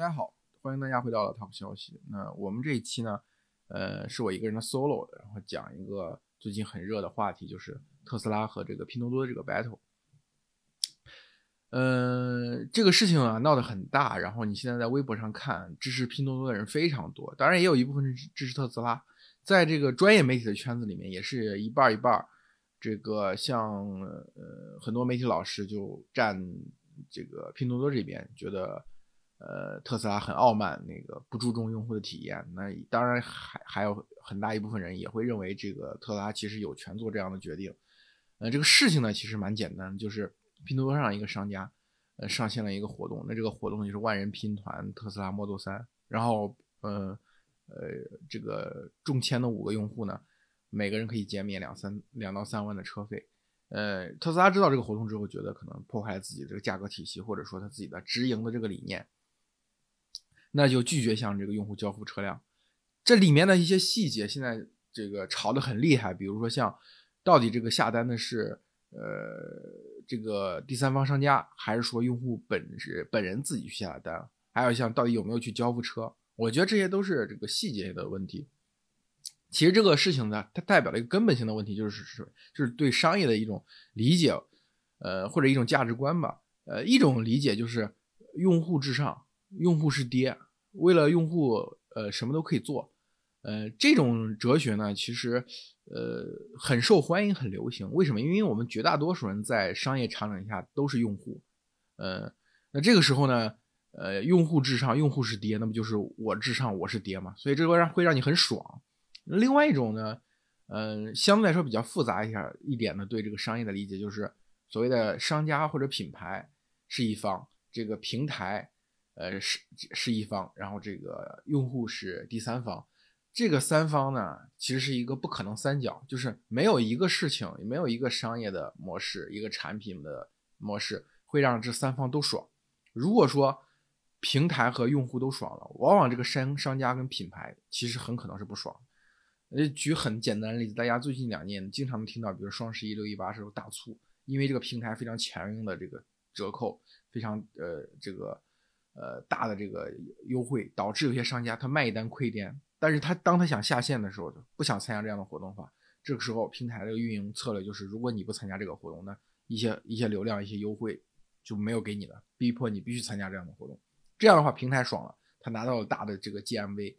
大家好，欢迎大家回到了 Top 消息。那我们这一期呢，呃，是我一个人的 solo，然后讲一个最近很热的话题，就是特斯拉和这个拼多多的这个 battle。嗯，这个事情啊闹得很大，然后你现在在微博上看，支持拼多多的人非常多，当然也有一部分是支持特斯拉。在这个专业媒体的圈子里面，也是一半一半。这个像呃很多媒体老师就站这个拼多多这边，觉得呃特斯拉很傲慢，那个不注重用户的体验。那当然还还有很大一部分人也会认为这个特斯拉其实有权做这样的决定。呃，这个事情呢其实蛮简单，就是拼多多上一个商家呃上线了一个活动，那这个活动就是万人拼团特斯拉 Model 3，然后呃呃这个中签的五个用户呢。每个人可以减免两三两到三万的车费，呃，特斯拉知道这个活动之后，觉得可能破坏了自己这个价格体系，或者说他自己的直营的这个理念，那就拒绝向这个用户交付车辆。这里面的一些细节现在这个吵得很厉害，比如说像到底这个下单的是呃这个第三方商家，还是说用户本是本人自己去下的单？还有像到底有没有去交付车？我觉得这些都是这个细节的问题。其实这个事情呢，它代表了一个根本性的问题，就是是就是对商业的一种理解，呃，或者一种价值观吧。呃，一种理解就是用户至上，用户是爹，为了用户，呃，什么都可以做。呃，这种哲学呢，其实呃很受欢迎，很流行。为什么？因为我们绝大多数人在商业场景下都是用户。呃，那这个时候呢，呃，用户至上，用户是爹，那不就是我至上，我是爹嘛？所以这会让会让你很爽。另外一种呢，嗯，相对来说比较复杂一下一点呢，对这个商业的理解就是所谓的商家或者品牌是一方，这个平台，呃是是一方，然后这个用户是第三方，这个三方呢其实是一个不可能三角，就是没有一个事情，没有一个商业的模式，一个产品的模式会让这三方都爽。如果说平台和用户都爽了，往往这个商商家跟品牌其实很可能是不爽。呃，举很简单的例子，大家最近两年经常能听到，比如双十一、六一八时候大促，因为这个平台非常强硬的这个折扣，非常呃这个呃大的这个优惠，导致有些商家他卖一单亏一单，但是他当他想下线的时候，就不想参加这样的活动的话，这个时候平台的运营策略就是，如果你不参加这个活动，那一些一些流量、一些优惠就没有给你了，逼迫你必须参加这样的活动，这样的话平台爽了，他拿到了大的这个 GMV。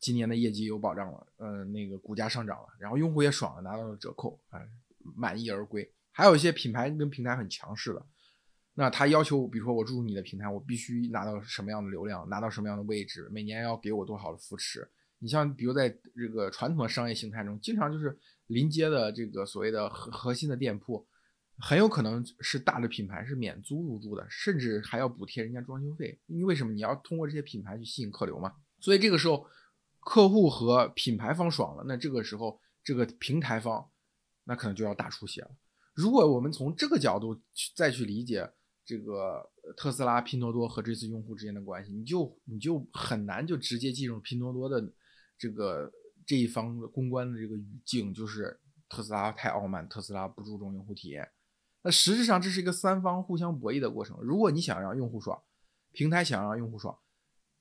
今年的业绩有保障了，呃，那个股价上涨了，然后用户也爽了，拿到了折扣，哎，满意而归。还有一些品牌跟平台很强势的，那他要求，比如说我注入你的平台，我必须拿到什么样的流量，拿到什么样的位置，每年要给我多少的扶持。你像，比如在这个传统的商业形态中，经常就是临街的这个所谓的核核心的店铺，很有可能是大的品牌是免租入住的，甚至还要补贴人家装修费。因为什么？你要通过这些品牌去吸引客流嘛。所以这个时候。客户和品牌方爽了，那这个时候这个平台方，那可能就要大出血了。如果我们从这个角度去再去理解这个特斯拉、拼多多和这次用户之间的关系，你就你就很难就直接进入拼多多的这个这一方的公关的这个语境，就是特斯拉太傲慢，特斯拉不注重用户体验。那实质上这是一个三方互相博弈的过程。如果你想让用户爽，平台想让用户爽。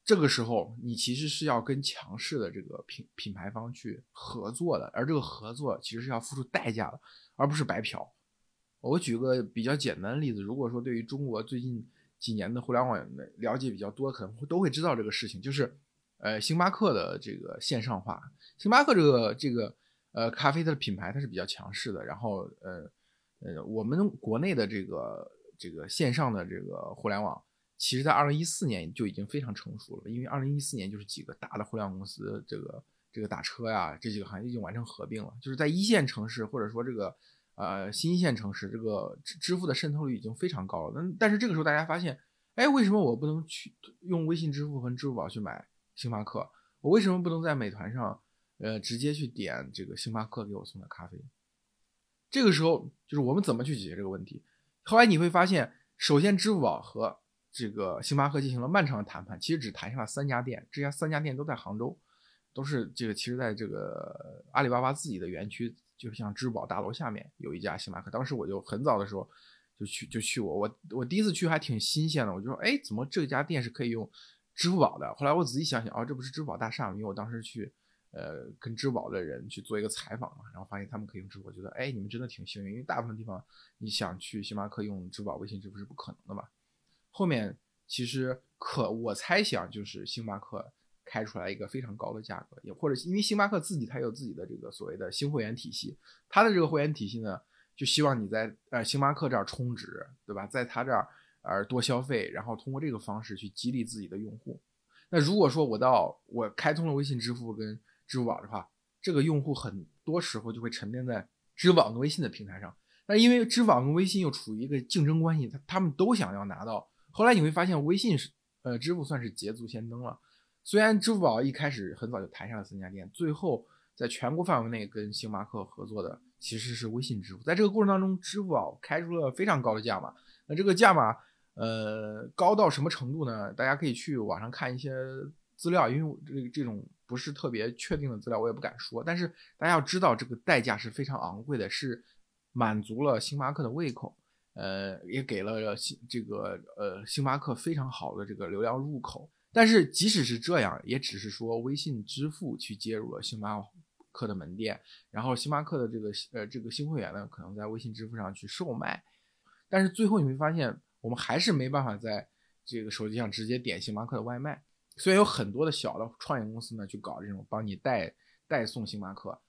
这个时候，你其实是要跟强势的这个品品牌方去合作的，而这个合作其实是要付出代价的，而不是白嫖。我举个比较简单的例子，如果说对于中国最近几年的互联网了解比较多，可能会都会知道这个事情，就是呃，星巴克的这个线上化。星巴克这个这个呃咖啡的品牌它是比较强势的，然后呃呃，我们国内的这个这个线上的这个互联网。其实，在二零一四年就已经非常成熟了，因为二零一四年就是几个大的互联网公司，这个这个打车呀，这几个行业已经完成合并了。就是在一线城市或者说这个呃新一线城市，这个支付的渗透率已经非常高了。那但是这个时候大家发现，哎，为什么我不能去用微信支付和支付宝去买星巴克？我为什么不能在美团上呃直接去点这个星巴克给我送的咖啡？这个时候就是我们怎么去解决这个问题？后来你会发现，首先支付宝和这个星巴克进行了漫长的谈判，其实只谈下了三家店，这家三家店都在杭州，都是这个其实在这个阿里巴巴自己的园区，就像支付宝大楼下面有一家星巴克。当时我就很早的时候就去就去过。我我第一次去还挺新鲜的，我就说，哎，怎么这家店是可以用支付宝的？后来我仔细想想，哦，这不是支付宝大厦吗？因为我当时去，呃，跟支付宝的人去做一个采访嘛，然后发现他们可以用支付宝，觉得，哎，你们真的挺幸运，因为大部分地方你想去星巴克用支付宝、微信支付是不可能的嘛。后面其实可我猜想就是星巴克。开出来一个非常高的价格，也或者因为星巴克自己它有自己的这个所谓的新会员体系，它的这个会员体系呢，就希望你在呃星巴克这儿充值，对吧？在他这儿呃多消费，然后通过这个方式去激励自己的用户。那如果说我到我开通了微信支付跟支付宝的话，这个用户很多时候就会沉淀在支付宝跟微信的平台上。那因为支付宝跟微信又处于一个竞争关系，他他们都想要拿到。后来你会发现，微信是呃支付算是捷足先登了。虽然支付宝一开始很早就谈下了三家店，最后在全国范围内跟星巴克合作的其实是微信支付。在这个过程当中，支付宝开出了非常高的价码。那这个价码，呃，高到什么程度呢？大家可以去网上看一些资料，因为这这种不是特别确定的资料，我也不敢说。但是大家要知道，这个代价是非常昂贵的，是满足了星巴克的胃口，呃，也给了星这个呃星巴克非常好的这个流量入口。但是即使是这样，也只是说微信支付去接入了星巴克的门店，然后星巴克的这个呃这个新会员呢，可能在微信支付上去售卖。但是最后你会发现，我们还是没办法在这个手机上直接点星巴克的外卖。虽然有很多的小的创业公司呢，去搞这种帮你代代送星巴克、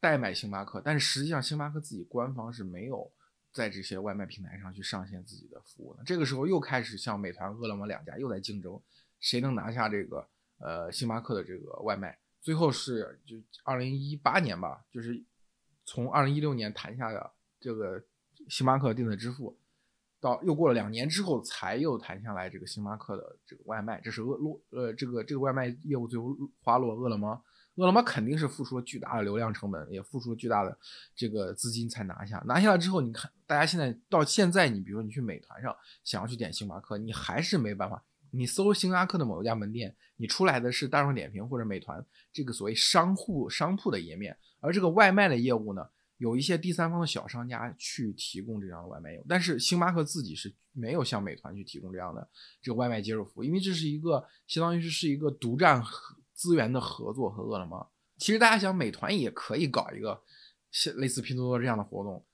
代买星巴克，但是实际上星巴克自己官方是没有在这些外卖平台上去上线自己的服务的。这个时候又开始像美团、饿了么两家又在竞争。谁能拿下这个呃星巴克的这个外卖？最后是就二零一八年吧，就是从二零一六年谈下的这个星巴克电子支付，到又过了两年之后才又谈下来这个星巴克的这个外卖。这是饿落呃这个这个外卖业务最后花落饿了么，饿了么肯定是付出了巨大的流量成本，也付出了巨大的这个资金才拿下。拿下来之后，你看大家现在到现在，你比如说你去美团上想要去点星巴克，你还是没办法。你搜星巴克的某一家门店，你出来的是大众点评或者美团这个所谓商户商铺的页面，而这个外卖的业务呢，有一些第三方的小商家去提供这样的外卖业务，但是星巴克自己是没有向美团去提供这样的这个外卖接入服务，因为这是一个相当于是是一个独占资源的合作和饿了么。其实大家想，美团也可以搞一个像类似拼多多这样的活动，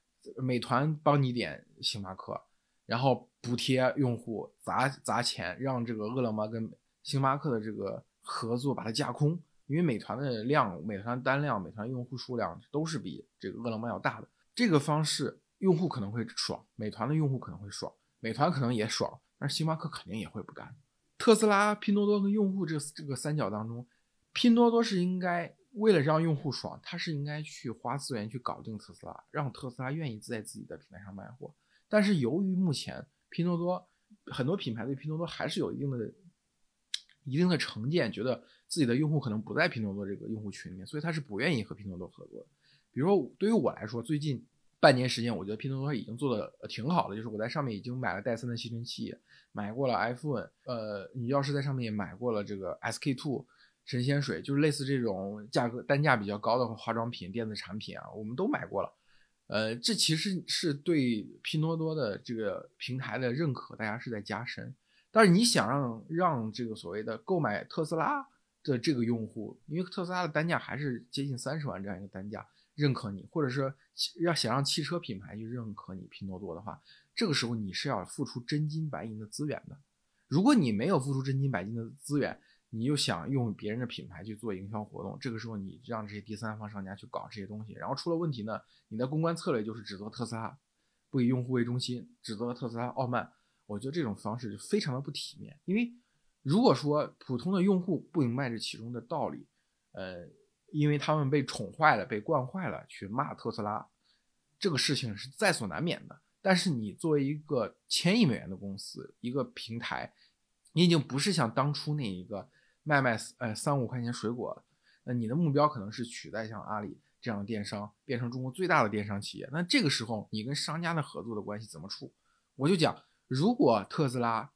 美团帮你点星巴克。然后补贴用户砸砸钱，让这个饿了么跟星巴克的这个合作把它架空，因为美团的量、美团单量、美团用户数量都是比这个饿了么要大的。这个方式用户可能会爽，美团的用户可能会爽，美团可能也爽，但是星巴克肯定也会不干。特斯拉、拼多多跟用户这这个三角当中，拼多多是应该为了让用户爽，它是应该去花资源去搞定特斯拉，让特斯拉愿意在自己的平台上卖货。但是由于目前拼多多很多品牌对拼多多还是有一定的、一定的成见，觉得自己的用户可能不在拼多多这个用户群里面，所以他是不愿意和拼多多合作的。比如说，对于我来说，最近半年时间，我觉得拼多多已经做的挺好的，就是我在上面已经买了戴森的吸尘器，买过了 iPhone，呃，你要是在上面买过了这个 SK two 神仙水，就是类似这种价格单价比较高的化妆品、电子产品啊，我们都买过了。呃，这其实是对拼多多的这个平台的认可，大家是在加深。但是你想让让这个所谓的购买特斯拉的这个用户，因为特斯拉的单价还是接近三十万这样一个单价，认可你，或者说要想让汽车品牌去认可你拼多多的话，这个时候你是要付出真金白银的资源的。如果你没有付出真金白银的资源，你又想用别人的品牌去做营销活动，这个时候你让这些第三方商家去搞这些东西，然后出了问题呢？你的公关策略就是指责特斯拉不以用户为中心，指责特斯拉傲慢。我觉得这种方式就非常的不体面。因为如果说普通的用户不明白这其中的道理，呃，因为他们被宠坏了、被惯坏了，去骂特斯拉，这个事情是在所难免的。但是你作为一个千亿美元的公司，一个平台，你已经不是像当初那一个。卖卖呃三五块钱水果，那你的目标可能是取代像阿里这样的电商，变成中国最大的电商企业。那这个时候你跟商家的合作的关系怎么处？我就讲，如果特斯拉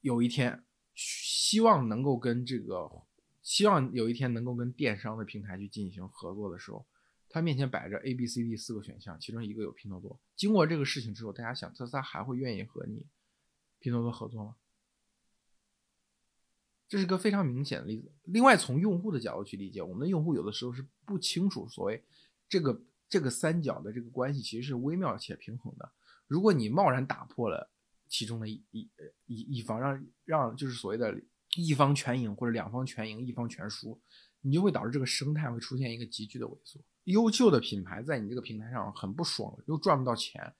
有一天希望能够跟这个，希望有一天能够跟电商的平台去进行合作的时候，他面前摆着 A、B、C、D 四个选项，其中一个有拼多多。经过这个事情之后，大家想，特斯拉还会愿意和你拼多多合作吗？这是个非常明显的例子。另外，从用户的角度去理解，我们的用户有的时候是不清楚所谓这个这个三角的这个关系其实是微妙且平衡的。如果你贸然打破了其中的一一一一方，让让就是所谓的一方全赢或者两方全赢，一方全输，你就会导致这个生态会出现一个急剧的萎缩。优秀的品牌在你这个平台上很不爽，又赚不到钱，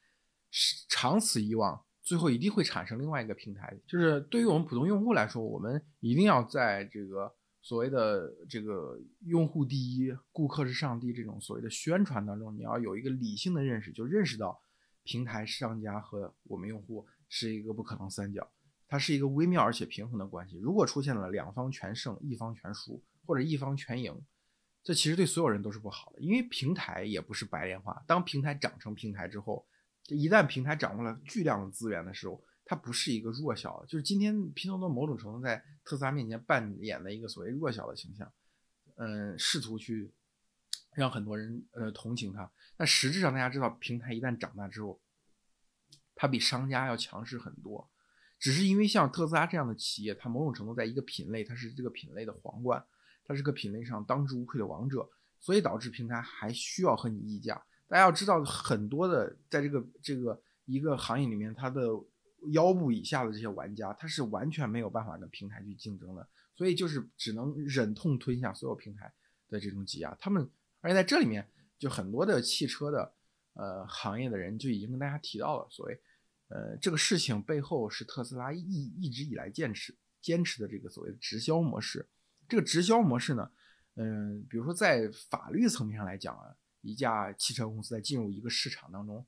是长此以往。最后一定会产生另外一个平台，就是对于我们普通用户来说，我们一定要在这个所谓的这个用户第一、顾客是上帝这种所谓的宣传当中，你要有一个理性的认识，就认识到平台商家和我们用户是一个不可能三角，它是一个微妙而且平衡的关系。如果出现了两方全胜、一方全输或者一方全赢，这其实对所有人都是不好的，因为平台也不是白莲花。当平台长成平台之后，这一旦平台掌握了巨量的资源的时候，它不是一个弱小，就是今天拼多多某种程度在特斯拉面前扮演的一个所谓弱小的形象，嗯，试图去让很多人呃同情它。但实质上，大家知道，平台一旦长大之后，它比商家要强势很多。只是因为像特斯拉这样的企业，它某种程度在一个品类，它是这个品类的皇冠，它是个品类上当之无愧的王者，所以导致平台还需要和你议价。大家要知道，很多的在这个这个一个行业里面，它的腰部以下的这些玩家，他是完全没有办法跟平台去竞争的，所以就是只能忍痛吞下所有平台的这种挤压。他们而且在这里面，就很多的汽车的呃行业的人就已经跟大家提到了，所谓呃这个事情背后是特斯拉一一直以来坚持坚持的这个所谓的直销模式。这个直销模式呢，嗯，比如说在法律层面上来讲啊。一家汽车公司在进入一个市场当中，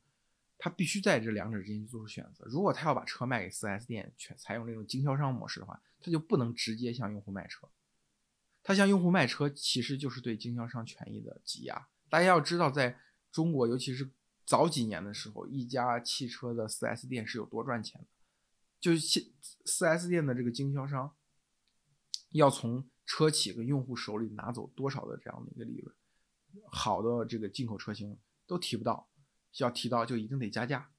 他必须在这两者之间去做出选择。如果他要把车卖给 4S 店，全采用这种经销商模式的话，他就不能直接向用户卖车。他向用户卖车，其实就是对经销商权益的挤压。大家要知道，在中国，尤其是早几年的时候，一家汽车的 4S 店是有多赚钱的，就是 4S 店的这个经销商要从车企跟用户手里拿走多少的这样的一个利润。好的这个进口车型都提不到，要提到就一定得加价，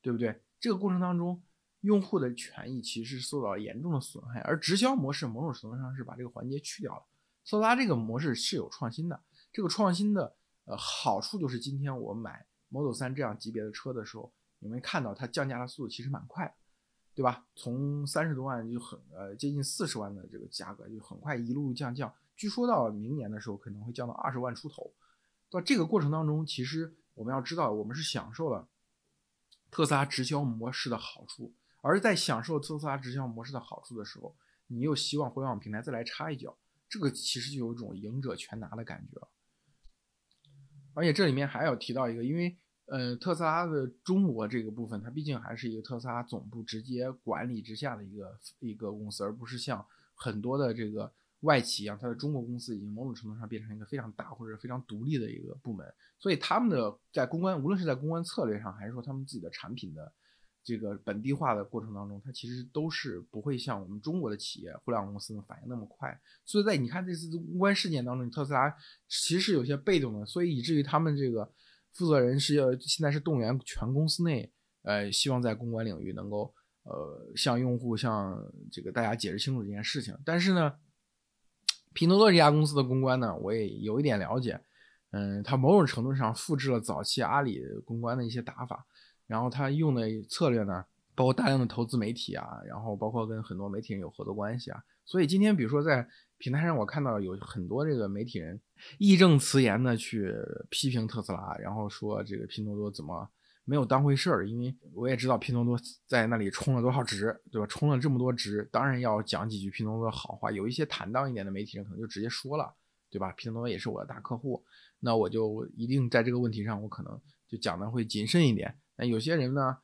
对不对？这个过程当中，用户的权益其实受到了严重的损害，而直销模式某种程度上是把这个环节去掉了。特斯拉这个模式是有创新的，这个创新的呃好处就是今天我买 Model 3这样级别的车的时候，你们看到它降价的速度其实蛮快的，对吧？从三十多万就很呃接近四十万的这个价格就很快一路降降，据说到明年的时候可能会降到二十万出头。到这个过程当中，其实我们要知道，我们是享受了特斯拉直销模式的好处，而在享受特斯拉直销模式的好处的时候，你又希望互联网平台再来插一脚，这个其实就有一种赢者全拿的感觉。而且这里面还要提到一个，因为呃，特斯拉的中国这个部分，它毕竟还是一个特斯拉总部直接管理之下的一个一个公司，而不是像很多的这个。外企一样，它的中国公司已经某种程度上变成一个非常大或者非常独立的一个部门，所以他们的在公关，无论是在公关策略上，还是说他们自己的产品的这个本地化的过程当中，它其实都是不会像我们中国的企业互联网公司反应那么快。所以在你看这次公关事件当中，特斯拉其实是有些被动的，所以以至于他们这个负责人是要现在是动员全公司内，呃，希望在公关领域能够呃向用户向这个大家解释清楚这件事情，但是呢。拼多多这家公司的公关呢，我也有一点了解，嗯，它某种程度上复制了早期阿里公关的一些打法，然后它用的策略呢，包括大量的投资媒体啊，然后包括跟很多媒体人有合作关系啊，所以今天比如说在平台上，我看到有很多这个媒体人义正辞严的去批评特斯拉，然后说这个拼多多怎么。没有当回事儿，因为我也知道拼多多在那里充了多少值，对吧？充了这么多值，当然要讲几句拼多多的好话。有一些坦荡一点的媒体人可能就直接说了，对吧？拼多多也是我的大客户，那我就一定在这个问题上，我可能就讲的会谨慎一点。那有些人呢，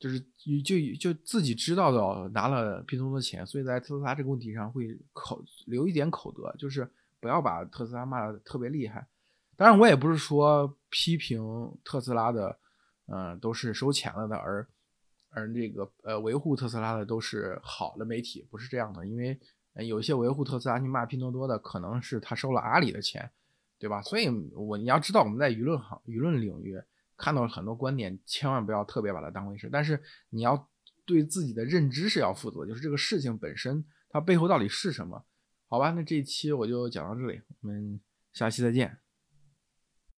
就是就就自己知道的拿了拼多多钱，所以在特斯拉这个问题上会口留一点口德，就是不要把特斯拉骂的特别厉害。当然，我也不是说批评特斯拉的。嗯，都是收钱了的，而而这个呃维护特斯拉的都是好的媒体，不是这样的。因为有一些维护特斯拉去骂拼多多的，可能是他收了阿里的钱，对。吧？所以我你要知道，我们在舆论行舆论领域看到了很多观点，千万不要特别把它当回事。但是你要对自己的认知是要负责，就是这个事情本身它背后到底是什么？好吧，那这一期我就讲到这里，我们下期再见。